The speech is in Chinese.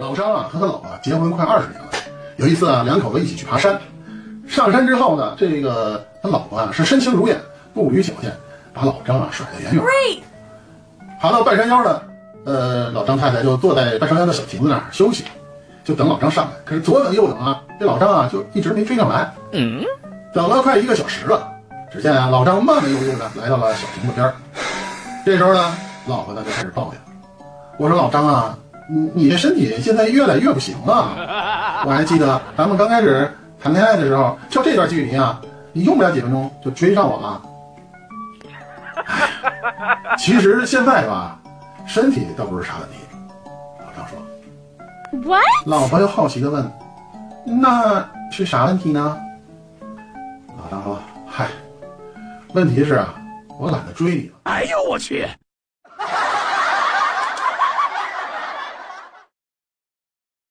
老张啊和他老婆结婚快二十年了，有一次啊，两口子一起去爬山。上山之后呢，这个他老婆啊是身轻如燕，步履矫健，把老张啊甩得远远的。爬到半山腰呢，呃，老张太太就坐在半山腰的小亭子那儿休息，就等老张上来。可是左等右等啊，这老张啊就一直没追上来。嗯，等了快一个小时了，只见啊老张慢慢悠悠的来到了小亭子边儿。这时候呢，老婆呢就开始抱怨：“我说老张啊，你你这身体现在越来越不行了。我还记得咱们刚开始谈恋爱的时候，就这段距离啊，你用不了几分钟就追上我了。唉 其实现在吧，身体倒不是啥问题。”老张说。What? 老婆又好奇的问：“那是啥问题呢？”老张说：“嗨，问题是啊，我懒得追你了。哎呦我去！